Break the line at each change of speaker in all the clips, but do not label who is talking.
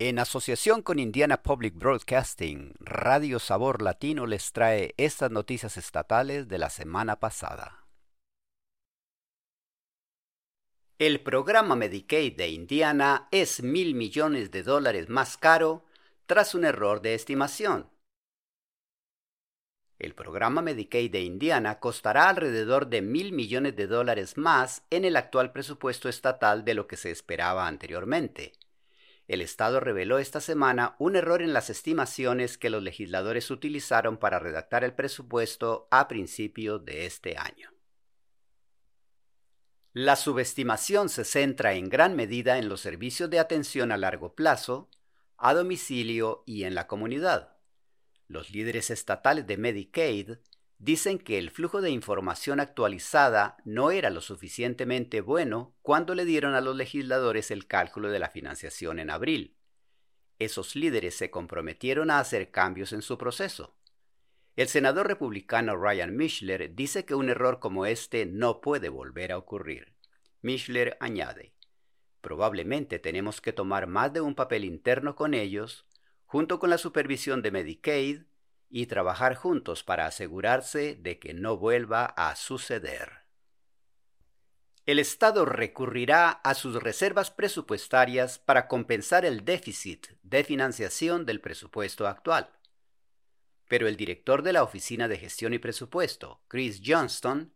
En asociación con Indiana Public Broadcasting, Radio Sabor Latino les trae estas noticias estatales de la semana pasada. El programa Medicaid de Indiana es mil millones de dólares más caro tras un error de estimación. El programa Medicaid de Indiana costará alrededor de mil millones de dólares más en el actual presupuesto estatal de lo que se esperaba anteriormente. El Estado reveló esta semana un error en las estimaciones que los legisladores utilizaron para redactar el presupuesto a principios de este año. La subestimación se centra en gran medida en los servicios de atención a largo plazo, a domicilio y en la comunidad. Los líderes estatales de Medicaid dicen que el flujo de información actualizada no era lo suficientemente bueno cuando le dieron a los legisladores el cálculo de la financiación en abril. Esos líderes se comprometieron a hacer cambios en su proceso. El senador republicano Ryan Mischler dice que un error como este no puede volver a ocurrir. Mischler añade, probablemente tenemos que tomar más de un papel interno con ellos, junto con la supervisión de Medicaid, y trabajar juntos para asegurarse de que no vuelva a suceder. El Estado recurrirá a sus reservas presupuestarias para compensar el déficit de financiación del presupuesto actual pero el director de la Oficina de Gestión y Presupuesto, Chris Johnston,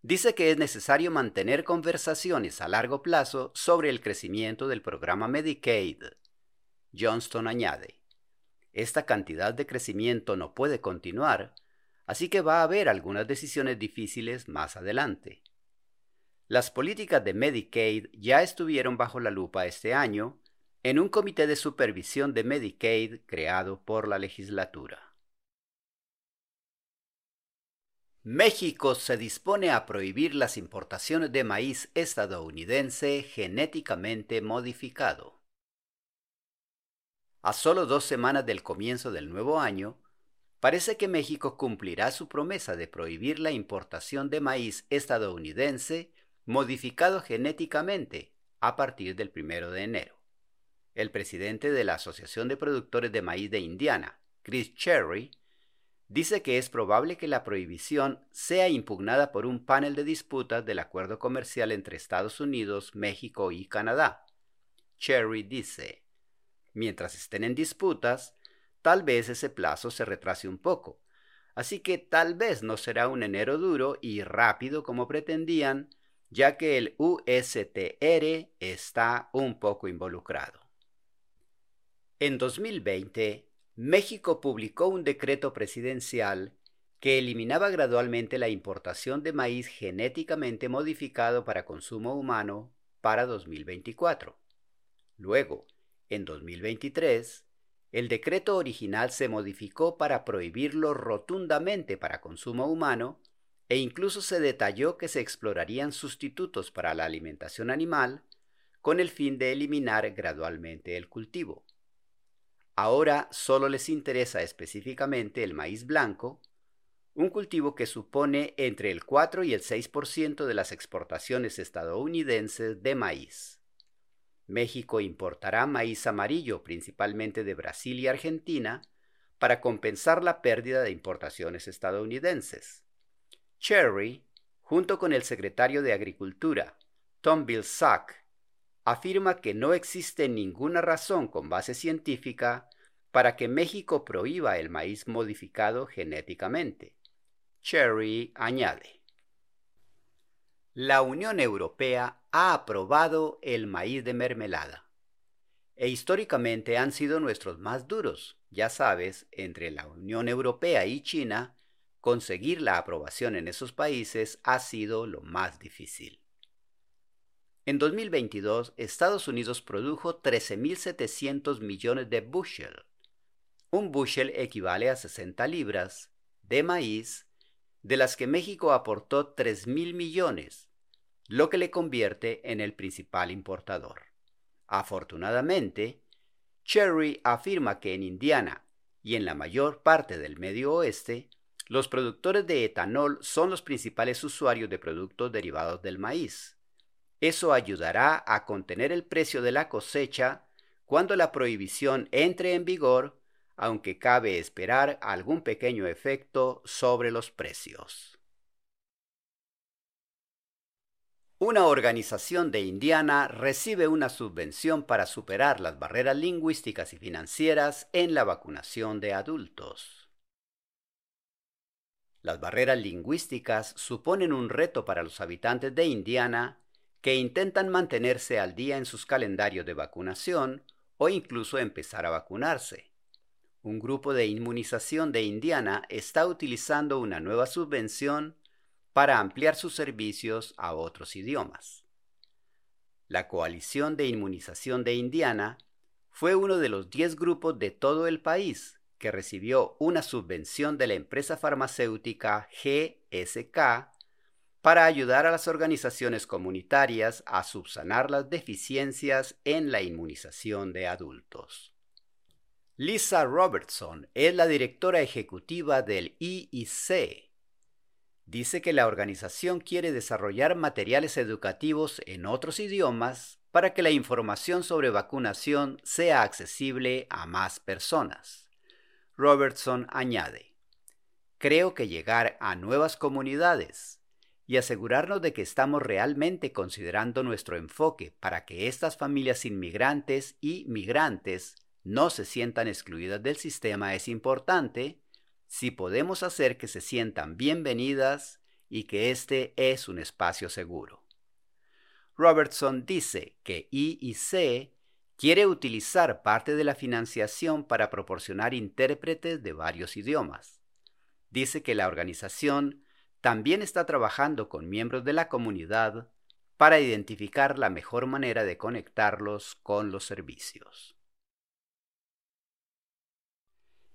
dice que es necesario mantener conversaciones a largo plazo sobre el crecimiento del programa Medicaid. Johnston añade, esta cantidad de crecimiento no puede continuar, así que va a haber algunas decisiones difíciles más adelante. Las políticas de Medicaid ya estuvieron bajo la lupa este año en un comité de supervisión de Medicaid creado por la legislatura. México se dispone a prohibir las importaciones de maíz estadounidense genéticamente modificado. A solo dos semanas del comienzo del nuevo año, parece que México cumplirá su promesa de prohibir la importación de maíz estadounidense modificado genéticamente a partir del primero de enero. El presidente de la Asociación de Productores de Maíz de Indiana, Chris Cherry, dice que es probable que la prohibición sea impugnada por un panel de disputas del acuerdo comercial entre Estados Unidos, México y Canadá. Cherry dice, mientras estén en disputas, tal vez ese plazo se retrase un poco, así que tal vez no será un enero duro y rápido como pretendían, ya que el USTR está un poco involucrado. En 2020, México publicó un decreto presidencial que eliminaba gradualmente la importación de maíz genéticamente modificado para consumo humano para 2024. Luego, en 2023, el decreto original se modificó para prohibirlo rotundamente para consumo humano e incluso se detalló que se explorarían sustitutos para la alimentación animal con el fin de eliminar gradualmente el cultivo. Ahora solo les interesa específicamente el maíz blanco, un cultivo que supone entre el 4 y el 6% de las exportaciones estadounidenses de maíz. México importará maíz amarillo principalmente de Brasil y Argentina para compensar la pérdida de importaciones estadounidenses. Cherry, junto con el secretario de Agricultura, Tom Vilsack, afirma que no existe ninguna razón con base científica para que México prohíba el maíz modificado genéticamente. Cherry añade. La Unión Europea ha aprobado el maíz de mermelada. E históricamente han sido nuestros más duros. Ya sabes, entre la Unión Europea y China, conseguir la aprobación en esos países ha sido lo más difícil. En 2022, Estados Unidos produjo 13.700 millones de bushel. Un bushel equivale a 60 libras de maíz, de las que México aportó 3.000 millones, lo que le convierte en el principal importador. Afortunadamente, Cherry afirma que en Indiana y en la mayor parte del Medio Oeste, los productores de etanol son los principales usuarios de productos derivados del maíz. Eso ayudará a contener el precio de la cosecha cuando la prohibición entre en vigor, aunque cabe esperar algún pequeño efecto sobre los precios. Una organización de Indiana recibe una subvención para superar las barreras lingüísticas y financieras en la vacunación de adultos. Las barreras lingüísticas suponen un reto para los habitantes de Indiana que intentan mantenerse al día en sus calendarios de vacunación o incluso empezar a vacunarse. Un grupo de inmunización de Indiana está utilizando una nueva subvención para ampliar sus servicios a otros idiomas. La Coalición de Inmunización de Indiana fue uno de los 10 grupos de todo el país que recibió una subvención de la empresa farmacéutica GSK para ayudar a las organizaciones comunitarias a subsanar las deficiencias en la inmunización de adultos. Lisa Robertson es la directora ejecutiva del IIC, dice que la organización quiere desarrollar materiales educativos en otros idiomas para que la información sobre vacunación sea accesible a más personas. Robertson añade, creo que llegar a nuevas comunidades y asegurarnos de que estamos realmente considerando nuestro enfoque para que estas familias inmigrantes y migrantes no se sientan excluidas del sistema es importante si podemos hacer que se sientan bienvenidas y que este es un espacio seguro. Robertson dice que IIC quiere utilizar parte de la financiación para proporcionar intérpretes de varios idiomas. Dice que la organización también está trabajando con miembros de la comunidad para identificar la mejor manera de conectarlos con los servicios.